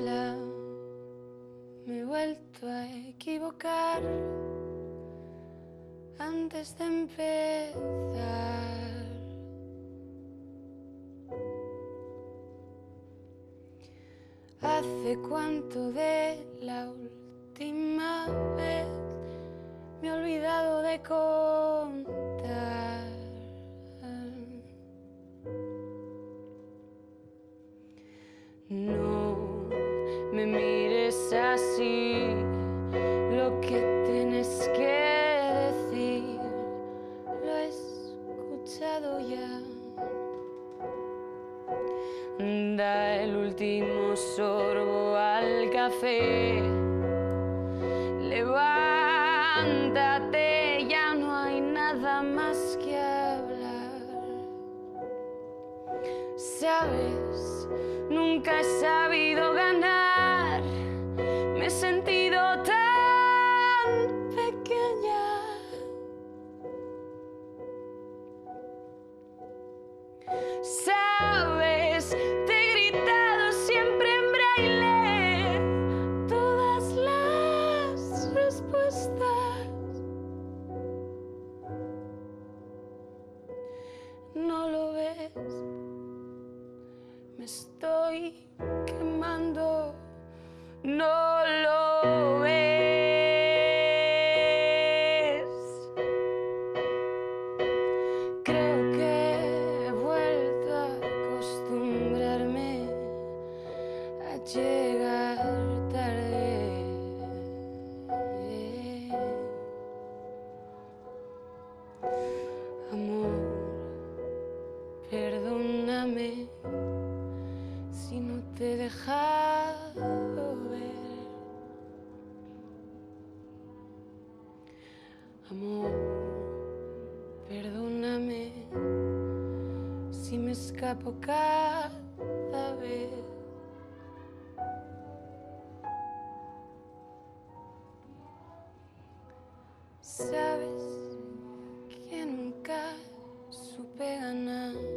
sola me he vuelto a equivocar antes de empezar. ¿Hace cuánto de la última vez me he olvidado de contar? Me mires así, lo que tienes que decir lo he escuchado ya. Da el último sorbo al café. Levántate, ya no hay nada más que hablar. Sabes, nunca he sabido me estoy quemando. No lo ves. Creo que he vuelto a acostumbrarme a te he dejado ver. Amor, perdóname si me escapo cada vez. Sabes que nunca supe ganar.